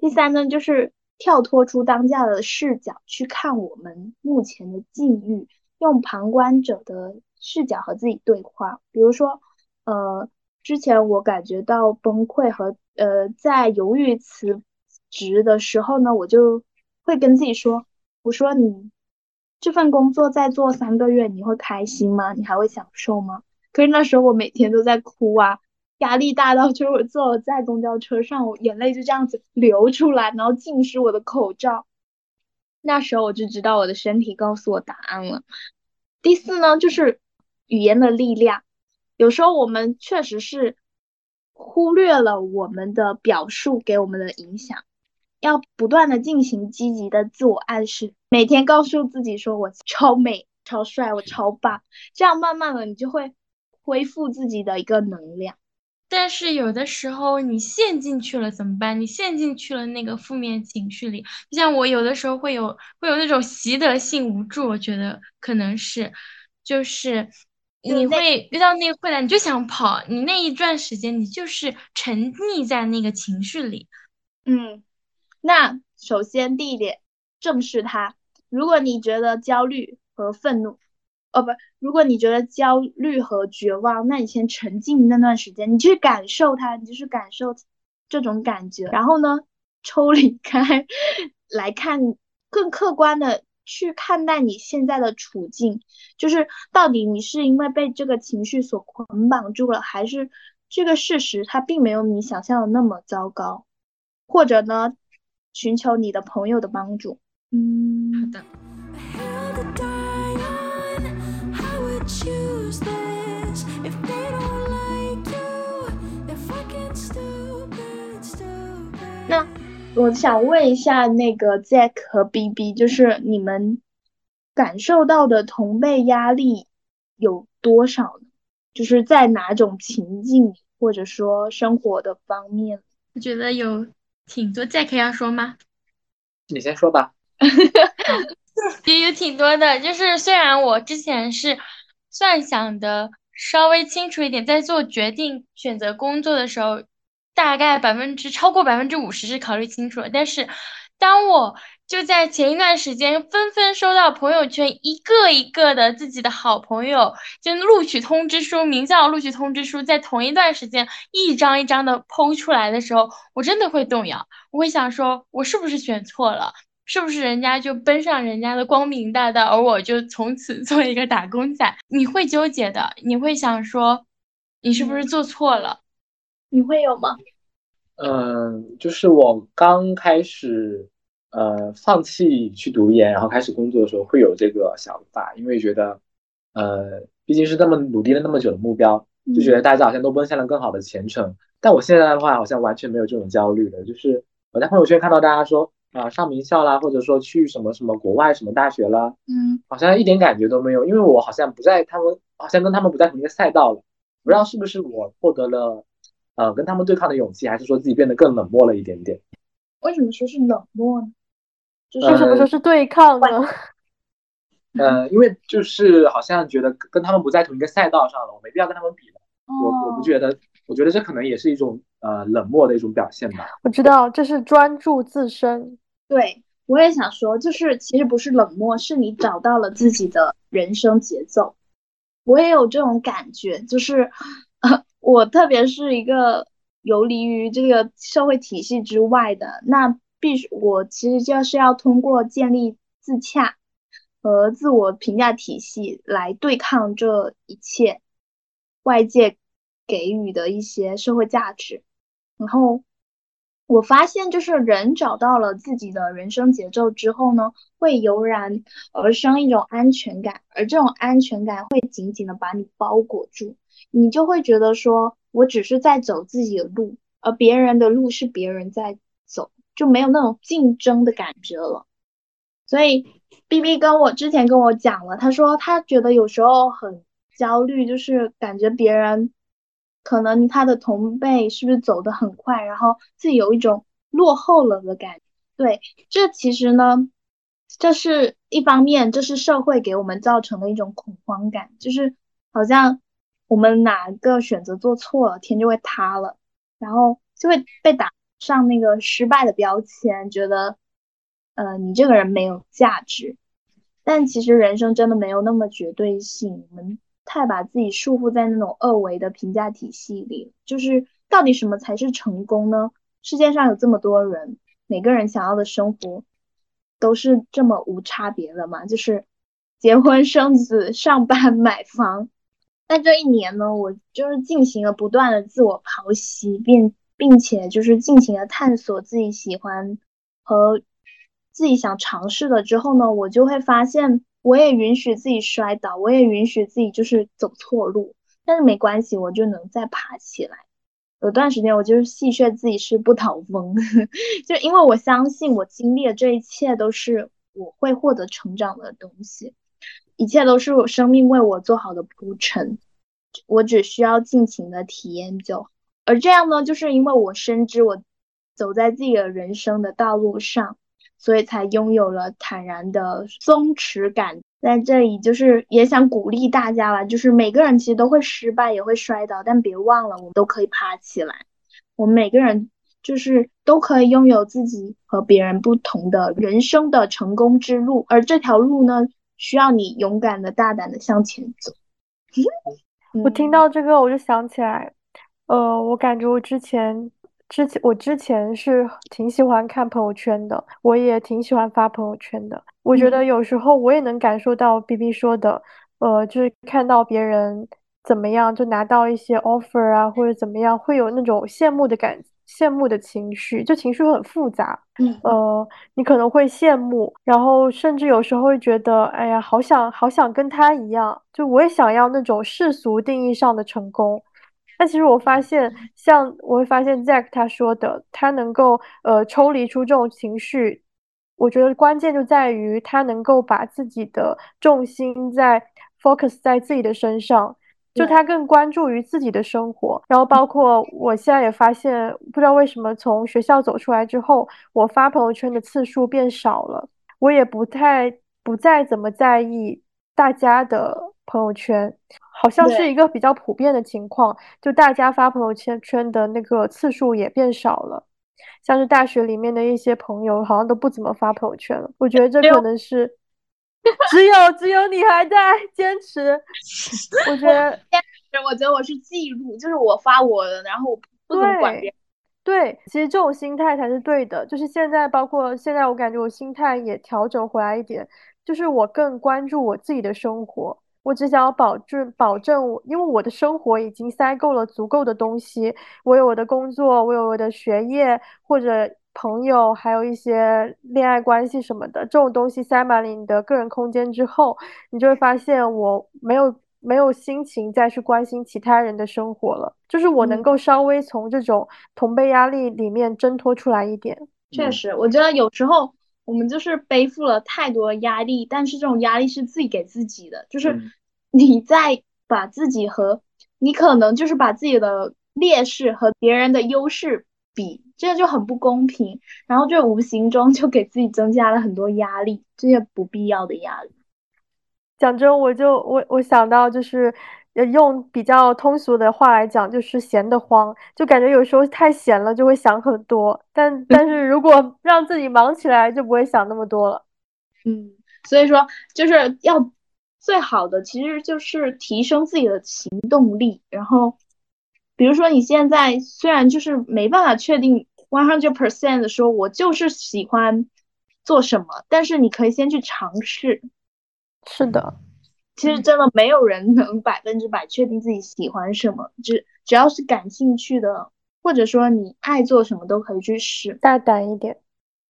Speaker 1: 第三呢，就是跳脱出当下的视角去看我们目前的境遇，用旁观者的视角和自己对话。比如说，呃，之前我感觉到崩溃和呃在犹豫辞职的时候呢，我就会跟自己说，我说你这份工作再做三个月，你会开心吗？你还会享受吗？可是那时候我每天都在哭啊。压力大到就是我坐在公交车上，我眼泪就这样子流出来，然后浸湿我的口罩。那时候我就知道我的身体告诉我答案了。第四呢，就是语言的力量。有时候我们确实是忽略了我们的表述给我们的影响，要不断的进行积极的自我暗示，每天告诉自己说我超美、超帅、我超棒，这样慢慢的你就会恢复自己的一个能量。
Speaker 4: 但是有的时候你陷进去了怎么办？你陷进去了那个负面情绪里，就像我有的时候会有会有那种习得性无助，我觉得可能是，就是你会遇到那个困难，你就想跑，你那一段时间你就是沉溺在那个情绪里。
Speaker 1: 嗯，那首先第一点，正视它。如果你觉得焦虑和愤怒，哦不，如果你觉得焦虑和绝望，那你先沉浸那段时间，你去感受它，你就是感受这种感觉，然后呢，抽离开来看，更客观的去看待你现在的处境，就是到底你是因为被这个情绪所捆绑住了，还是这个事实它并没有你想象的那么糟糕，或者呢，寻求你的朋友的帮助。嗯，
Speaker 4: 好的，
Speaker 1: 那我想问一下，那个 Jack 和 BB，就是你们感受到的同辈压力有多少呢？就是在哪种情境，或者说生活的方面？
Speaker 4: 我觉得有挺多。Jack 要说吗？
Speaker 3: 你先说吧。[laughs]
Speaker 4: 也有挺多的，就是虽然我之前是算想的稍微清楚一点，在做决定选择工作的时候，大概百分之超过百分之五十是考虑清楚了，但是当我就在前一段时间纷纷收到朋友圈一个一个的自己的好朋友就录取通知书、名校录取通知书，在同一段时间一张一张的剖出来的时候，我真的会动摇，我会想说，我是不是选错了？是不是人家就奔上人家的光明大道，而我就从此做一个打工仔？你会纠结的，你会想说，你是不是做错了？
Speaker 1: 你会有吗？
Speaker 3: 嗯，就是我刚开始呃放弃去读研，然后开始工作的时候，会有这个想法，因为觉得呃毕竟是那么努力了那么久的目标，就觉得大家好像都奔向了更好的前程。但我现在的话，好像完全没有这种焦虑了。就是我在朋友圈看到大家说啊、上名校啦，或者说去什么什么国外什么大学啦，
Speaker 1: 嗯
Speaker 3: 好像一点感觉都没有，因为我好像不在他们，好像跟他们不在同一个赛道了。不知道是不是我获得了呃跟他们对抗的勇气，还是说自己变得更冷漠了一点点。
Speaker 1: 为什么说是冷漠呢？就是
Speaker 2: 为什么说是对抗呢？[laughs]
Speaker 3: 呃，因为就是好像觉得跟他们不在同一个赛道上了，我没必要跟他们比了。我我不
Speaker 1: 哦
Speaker 3: 觉得，我觉得这可能也是一种呃冷漠的一种表现吧。
Speaker 2: 我知道这是专注自身。
Speaker 1: 对，我也想说，就是其实不是冷漠，是你找到了自己的人生节奏。我也有这种感觉，就是，呃，[laughs] 我特别是一个游离于这个社会体系之外的，那必须我其实就是要通过建立自洽和自我评价体系来对抗这一切外界给予的一些社会价值，然后。我发现，就是人找到了自己的人生节奏之后呢，会油然而生一种安全感，而这种安全感会紧紧的把你包裹住，你就会觉得说，我只是在走自己的路，而别人的路是别人在走，就没有那种竞争的感觉了。所以，B B 跟我之前跟我讲了，他说他觉得有时候很焦虑，就是感觉别人。可能他的同辈是不是走得很快，然后自己有一种落后了的感觉。对，这其实呢，这是一方面，这是社会给我们造成的一种恐慌感，就是好像我们哪个选择做错了，天就会塌了，然后就会被打上那个失败的标签，觉得，呃，你这个人没有价值。但其实人生真的没有那么绝对性，我们。太把自己束缚在那种二维的评价体系里，就是到底什么才是成功呢？世界上有这么多人，每个人想要的生活都是这么无差别的嘛？就是结婚生子、上班买房。但这一年呢，我就是进行了不断的自我剖析，并并且就是尽情的探索自己喜欢和自己想尝试的之后呢，我就会发现，我也允许自己摔倒，我也允许自己就是走错路，但是没关系，我就能再爬起来。有段时间我就是戏谑自己是不倒翁，[laughs] 就因为我相信我经历的这一切都是我会获得成长的东西，一切都是我生命为我做好的铺陈，我只需要尽情的体验就好。而这样呢，就是因为我深知我走在自己的人生的道路上，所以才拥有了坦然的松弛感。在这里，就是也想鼓励大家了，就是每个人其实都会失败，也会摔倒，但别忘了，我们都可以爬起来。我们每个人就是都可以拥有自己和别人不同的人生的成功之路，而这条路呢，需要你勇敢的、大胆的向前走。
Speaker 2: 我听到这个，我就想起来，呃，我感觉我之前之前我之前是挺喜欢看朋友圈的，我也挺喜欢发朋友圈的。我觉得有时候我也能感受到 B B 说的，呃，就是看到别人怎么样，就拿到一些 offer 啊，或者怎么样，会有那种羡慕的感，羡慕的情绪，就情绪很复杂。
Speaker 1: 嗯
Speaker 2: 呃，你可能会羡慕，然后甚至有时候会觉得，哎呀，好想好想跟他一样，就我也想要那种世俗定义上的成功。但其实我发现，像我会发现 Zack 他说的，他能够呃抽离出这种情绪，我觉得关键就在于他能够把自己的重心在 focus 在自己的身上，就他更关注于自己的生活。然后包括我现在也发现，不知道为什么从学校走出来之后，我发朋友圈的次数变少了，我也不太不再怎么在意大家的朋友圈。好像是一个比较普遍的情况，就大家发朋友圈圈的那个次数也变少了。像是大学里面的一些朋友，好像都不怎么发朋友圈了。我觉得这可能是只有只有你还在坚持。我觉得
Speaker 1: 我觉得我是记录，就是我发我的，然后我不怎么管别人。
Speaker 2: 对，其实这种心态才是对的。就是现在，包括现在，我感觉我心态也调整回来一点，就是我更关注我自己的生活。我只想要保证保证我，因为我的生活已经塞够了足够的东西，我有我的工作，我有我的学业或者朋友，还有一些恋爱关系什么的，这种东西塞满了你的个人空间之后，你就会发现我没有没有心情再去关心其他人的生活了，就是我能
Speaker 1: 嗯
Speaker 2: 够稍微从这种同辈压力里面挣脱出来一点。
Speaker 1: 确实，我觉得有时候我们就是背负了太多压力，但是这种压力是自己给自己的，就是
Speaker 3: 嗯
Speaker 1: 你在把自己和你可能就是把自己的劣势和别人的优势比，这样就很不公平，然后就无形中就给自己增加了很多压力，这些不必要的压力。
Speaker 2: 讲真，我就我我想到就是，呃用比较通俗的话来讲，就是闲得慌，就感觉有时候太闲了就会想很多，但但是如果让自己忙起来，就不会想那么多了。
Speaker 1: 嗯，所以说就是要最好的其实就是提升自己的行动力，然后比如说你现在虽然就是没办法确定 one hundred percent 的说我就是喜欢做什么，但是你可以先去尝试。
Speaker 2: 是的，
Speaker 1: 其实真的没有人能 [laughs] 百分之百确定自己喜欢什么，只只要是感兴趣的，或者说你爱做什么都可以去试。
Speaker 2: 大胆一点。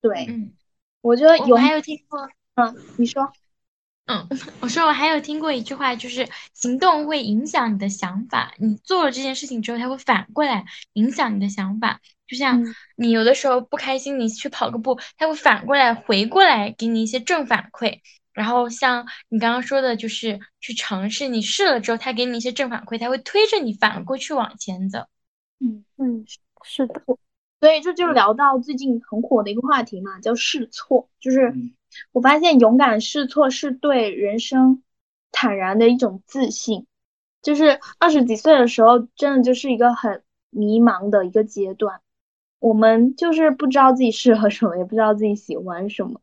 Speaker 1: 对，
Speaker 4: 嗯，
Speaker 1: 我觉得有，
Speaker 4: 还有听过，
Speaker 1: 嗯，你说，
Speaker 4: 嗯，我说我还有听过一句话，就是行动会影响你的想法，你做了这件事情之后，它会反过来影响你的想法。就像
Speaker 1: 嗯
Speaker 4: 你有的时候不开心，你去跑个步，它会反过来回过来给你一些正反馈。然后像你刚刚说的，就是去尝试，你试了之后，他给你一些正反馈，他会推着你反过去往前走。
Speaker 1: 嗯。
Speaker 2: 嗯，是的，
Speaker 1: 所以这就聊到最近很火的一个话题嘛，叫试错。就是
Speaker 3: 嗯
Speaker 1: 我发现勇敢试错是对人生坦然的一种自信。就是二十几岁的时候，真的就是一个很迷茫的一个阶段，我们就是不知道自己适合什么，也不知道自己喜欢什么。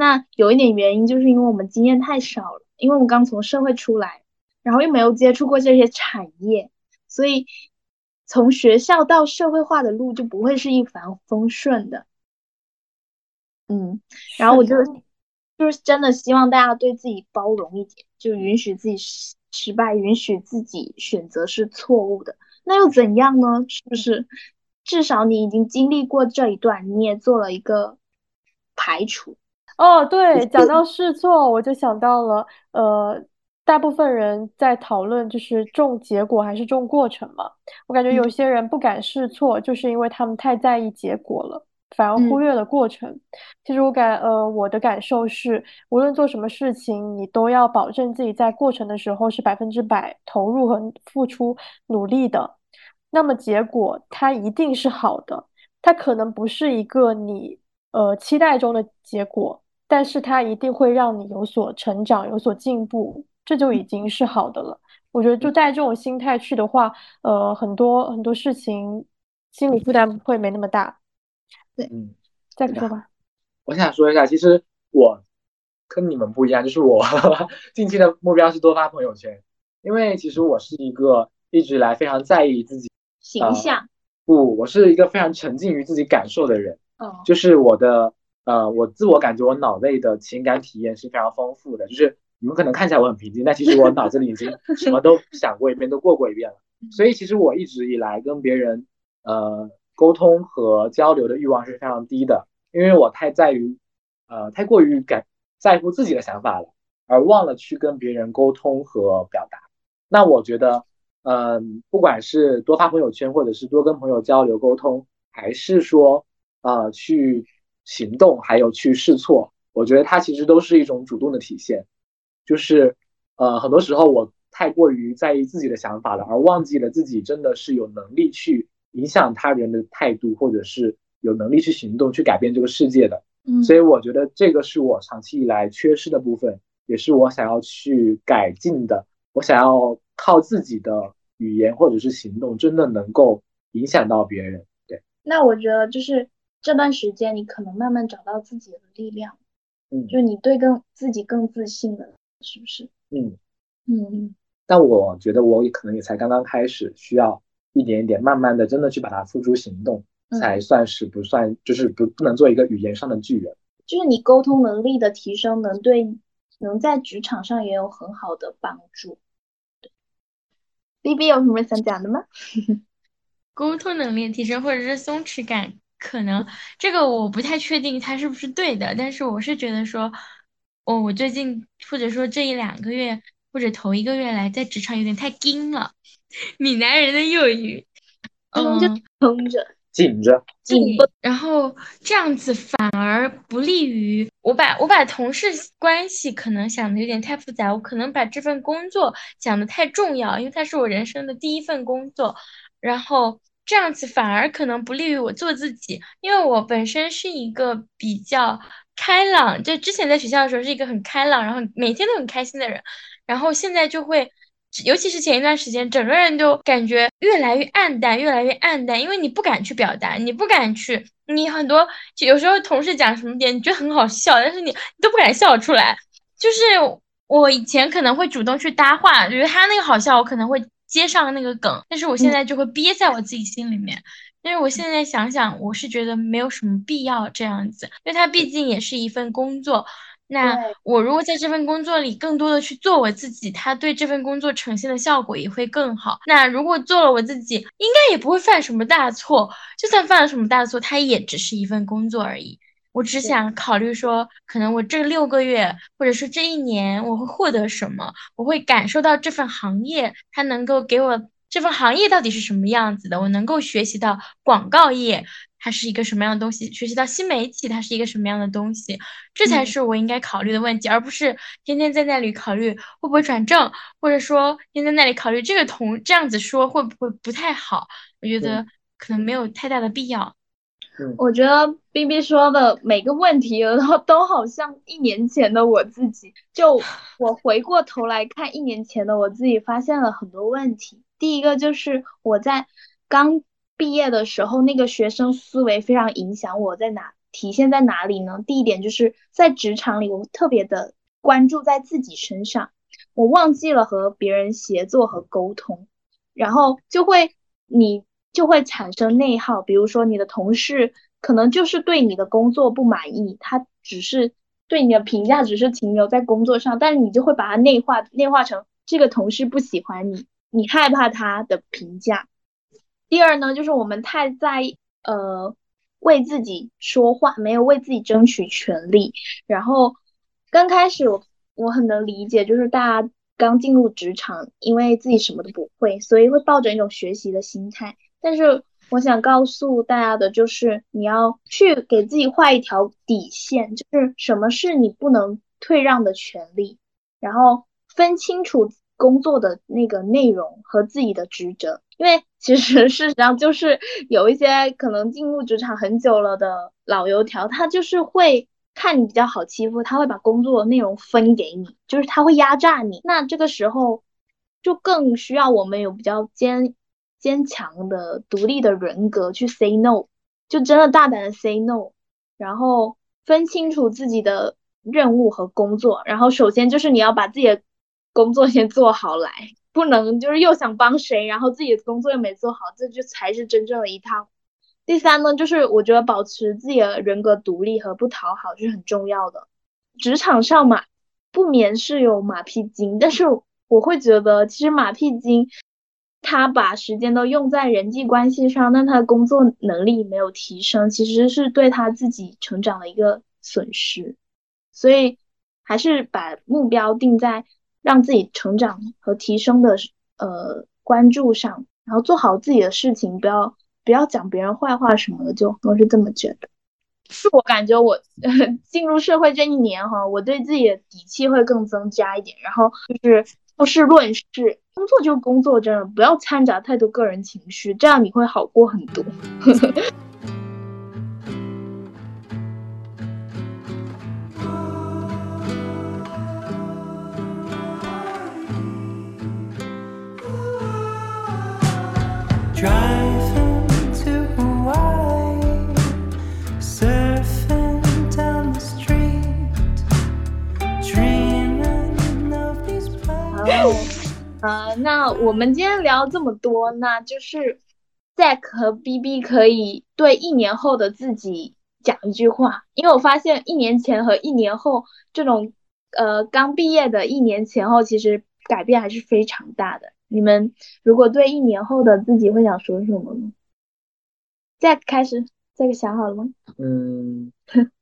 Speaker 1: 那有一点原因，就是因为我们经验太少了，因为我们刚从社会出来，然后又没有接触过这些产业，所以从学校到社会化的路就不会是一帆风顺的。嗯，然后我就就是真的希望大家对自己包容一点，就允许自己失失败，允许自己选择是错误的。那又怎样呢？是不是？至少你已经经历过这一段，你也做了一个排除。
Speaker 2: 哦，对，讲到 [laughs] 试错，我就想到了，呃，大部分人在讨论就是重结果还是重过程嘛。我感觉有
Speaker 1: 嗯
Speaker 2: 些人不敢试错，就是因为他们太在意结果了，反而忽
Speaker 1: 嗯
Speaker 2: 略了过程。其实我感，呃，我的感受是，无论做什么事情，你都要保证自己在过程的时候是百分之百投入和付出努力的。那么结果它一定是好的，它可能不是一个你呃期待中的结果，但是它一定会让你有所成长、有所进步，这就已经是好的了。我觉得就带这种心态去的话，呃，很多很多事情心理负担会没那么大。
Speaker 3: 对嗯，
Speaker 2: 再说吧。
Speaker 3: 我想说一下，其实我跟你们不一样，就是我 [laughs] 近期的目标是多发朋友圈，因为其实我是一个一直以来非常在意自己，
Speaker 1: 形象，
Speaker 3: 不，我是一个非常沉浸于自己感受的人，
Speaker 1: 哦，
Speaker 3: 就是我的呃，我自我感觉我脑内的情感体验是非常丰富的，就是你们可能看起来我很平静，但其实我脑子里已经什么都想过一遍，都过过一遍了。所以其实我一直以来跟别人呃沟通和交流的欲望是非常低的，因为我太在于呃太过于感在乎自己的想法了，而忘了去跟别人沟通和表达。那我觉得，嗯、不管是多发朋友圈，或者是多跟朋友交流沟通，还是说呃去行动，还有去试错，我觉得它其实都是一种主动的体现。就是呃，很多时候我太过于在意自己的想法了，而忘记了自己真的是有能力去影响他人的态度，或者是有能力去行动，去改变这个世界的。
Speaker 1: 嗯
Speaker 3: 所以我觉得这个是我长期以来缺失的部分，也是我想要去改进的。我想要靠自己的语言或者是行动，真的能够影响到别人。对，
Speaker 1: 那我觉得就是这段时间，你可能慢慢找到自己的力量，
Speaker 3: 嗯
Speaker 1: 就是你对更自己更自信了，是不是？
Speaker 3: 嗯。
Speaker 1: 嗯，
Speaker 3: 但我觉得我也可能也才刚刚开始，需要一点一点慢慢的真的去把它付诸行动，
Speaker 1: 嗯
Speaker 3: 才算是不算就是不不能做一个语言上的巨人。
Speaker 1: 就是你沟通能力的提升，能对能在职场上也有很好的帮助。B B 有什么想讲的吗？[laughs]
Speaker 4: 沟通能力提升或者是松弛感，可能这个我不太确定它是不是对的，但是我是觉得说，哦，我最近或者说这一两个月或者头一个月来在职场有点太硬了，闽南人的用语，
Speaker 1: 嗯就
Speaker 4: 嗯，
Speaker 1: 撑着，
Speaker 3: 紧着，
Speaker 1: 紧
Speaker 4: 对，然后这样子反而不利于我把我把同事关系可能想的有点太复杂，我可能把这份工作想的太重要，因为它是我人生的第一份工作，然后这样子反而可能不利于我做自己，因为我本身是一个比较开朗，就之前在学校的时候是一个很开朗，然后每天都很开心的人，然后现在就会。尤其是前一段时间，整个人就感觉越来越暗淡，越来越暗淡，因为你不敢去表达，你不敢去，你很多有时候同事讲什么点，你觉得很好笑，但是你你都不敢笑出来。就是我以前可能会主动去搭话，觉得他那个好笑，我可能会接上那个梗，但是我现在就会憋在我自己心里面。但是我现在想想，我是觉得没有什么必要这样子，因为它毕竟也是一份工作。那我如果在这份工作里更多的去做我自己，他对这份工作呈现的效果也会更好。那如果做了我自己，应该也不会犯什么大错。就算犯了什么大错，它也只是一份工作而已。我只想考虑说，可能我这六个月，或者说这一年，我会获得什么？我会感受到这份行业它能够给我这份行业到底是什么样子的，我能够学习到广告业它是一个什么样的东西，学习到新媒体它是一个什么样的东西，这才
Speaker 1: 嗯
Speaker 4: 是我应该考虑的问题，而不是天天在那里考虑会不会转正，或者说天天在那里考虑这个同这样子说会不会不太好。我觉得可能没有太大的必要。
Speaker 1: 我觉得 B B 说的每个问题然后都好像一年前的我自己。就我回过头来看一年前的我自己，发现了很多问题。第一个就是我在刚毕业的时候，那个学生思维非常影响我在哪体现在哪里呢？第一点就是在职场里，我特别的关注在自己身上，我忘记了和别人协作和沟通，然后就会你就会产生内耗。比如说你的同事可能就是对你的工作不满意，他只是对你的评价只是停留在工作上，但是你就会把它内化内化成这个同事不喜欢你，你害怕他的评价。第二呢，就是我们太在意呃为自己说话，没有为自己争取权利。然后刚开始我我很能理解，就是大家刚进入职场，因为自己什么都不会，所以会抱着一种学习的心态。但是我想告诉大家的就是，你要去给自己画一条底线，就是什么是你不能退让的权利，然后分清楚工作的那个内容和自己的职责。因为其实事实上就是有一些可能进入职场很久了的老油条，他就是会看你比较好欺负，他会把工作的内容分给你，就是他会压榨你。那这个时候就更需要我们有比较坚坚强的独立的人格去 say no，就真的大胆的 say no，然后分清楚自己的任务和工作。然后首先就是你要把自己的工作先做好来。不能就是又想帮谁，然后自己的工作又没做好，这就才是真正的一套。第三呢，就是我觉得保持自己的人格独立和不讨好是很重要的。职场上嘛，不免是有马屁精，但是我会觉得其实马屁精他把时间都用在人际关系上，但他的工作能力没有提升，其实是对他自己成长的一个损失。所以还是把目标定在。让自己成长和提升的呃关注上，然后做好自己的事情，不要不要讲别人坏话什么的，就我是这么觉得。是我感觉我 [laughs] 进入社会这一年哈，我对自己的底气会更增加一点，然后就是就事论事，工作就工作，真的不要掺杂太多个人情绪，这样你会好过很多。[laughs] 呃，那我们今天聊这么多，那就是 Zack 和 BB 可以对一年后的自己讲一句话，因为我发现一年前和一年后这种，呃，刚毕业的一年前后，其实改变还是非常大的。你们如果对一年后的自己会想说什么呢？Zack 开始，Zack 想好了吗？
Speaker 3: 嗯，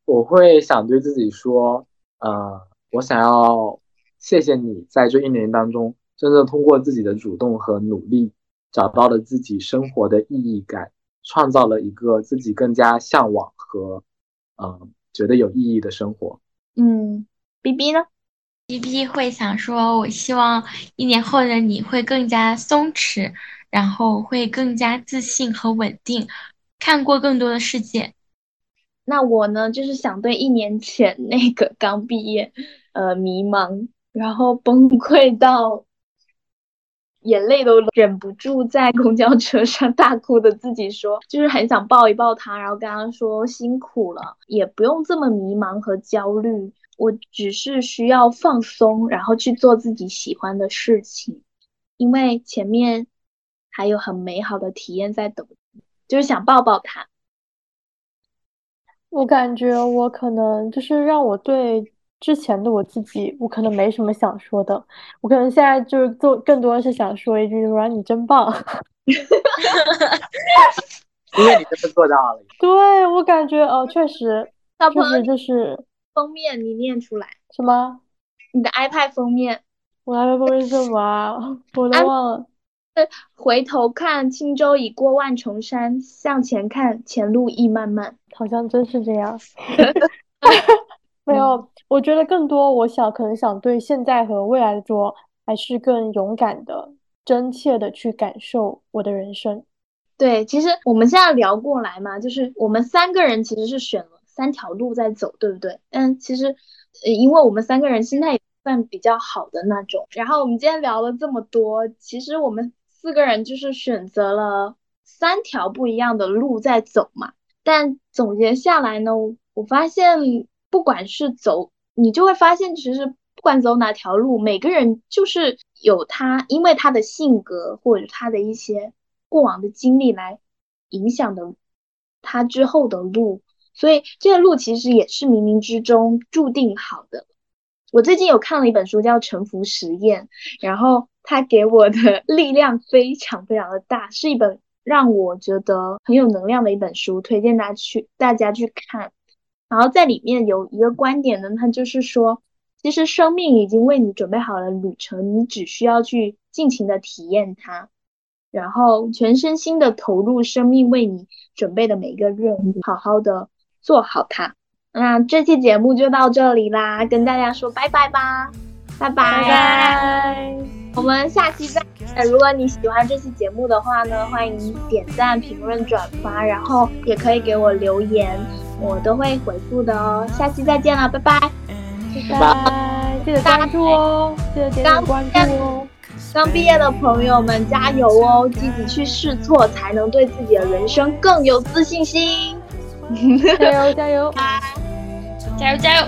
Speaker 3: 我会想对自己说，呃，我想要谢谢你在这一年当中，真正通过自己的主动和努力，找到了自己生活的意义感，创造了一个自己更加向往和，呃，觉得有意义的生活。
Speaker 1: 嗯，BB 呢
Speaker 4: ？B B 会想说，我希望一年后的你会更加松弛，然后会更加自信和稳定，看过更多的世界。
Speaker 1: 那我呢，就是想对一年前那个刚毕业，呃，迷茫，然后崩溃到眼泪都忍不住在公交车上 [laughs] 大哭的自己说，就是很想抱一抱他，然后跟他说辛苦了，也不用这么迷茫和焦虑。我只是需要放松，然后去做自己喜欢的事情，因为前面还有很美好的体验在等，就是想抱抱他。
Speaker 2: 我感觉我可能就是让我对之前的我自己，我可能没什么想说的，我可能现在就是做更多的是想说一句“软你真棒 [laughs] ”。
Speaker 3: 因为你真的做到了。
Speaker 2: 对，我感觉哦，确实，
Speaker 1: 小朋友
Speaker 2: 就是
Speaker 1: 封面你念出来，
Speaker 2: 什么？
Speaker 1: 你的 iPad 封面，
Speaker 2: 我 iPad 封面是什么啊？我都忘了。
Speaker 1: 回头看轻舟已过万重山，向前看前路亦漫漫。
Speaker 2: 好像真是这样。[laughs] [laughs] 没有，我觉得更多，我想可能想对现在和未来的说，还是更勇敢的、真切的去感受我的人生。
Speaker 1: 对，其实我们现在聊过来嘛，就是我们三个人其实是选了三条路在走，对不对？但其实，呃，因为我们三个人心态也算比较好的那种。然后我们今天聊了这么多，其实我们四个人就是选择了三条不一样的路在走嘛。但总结下来呢，我发现不管是走，你就会发现，其实不管走哪条路，每个人就是有他，因为他的性格或者他的一些过往的经历来影响的他之后的路，所以这个路其实也是冥冥之中注定好的。我最近有看了一本书叫《沉浮实验》，然后它给我的 [laughs] 力量非常非常的大，是一本让我觉得很有能量的一本书，推荐大家去大家去看。然后在里面有一个观点呢，它就是说，其实生命已经为你准备好了旅程，你只需要去尽情的体验它，然后全身心的投入生命为你准备的每一个任务，好好的做好它。那这期节目就到这里啦，跟大家说拜拜吧，拜拜。
Speaker 2: 拜拜。
Speaker 1: 我们下期再呃。如果你喜欢这期节目的话呢，欢迎点赞、评论、转发，然后也可以给我留言，我都会回复的哦。下期再见了，拜拜。
Speaker 2: 拜拜，记得关注哦，记得点点关注哦。
Speaker 1: 刚毕业的朋友们加油哦，积极去试错，才能对自己的人生更有自信心。
Speaker 2: 加 [laughs] 油加油！
Speaker 4: 加油 [laughs] 加油！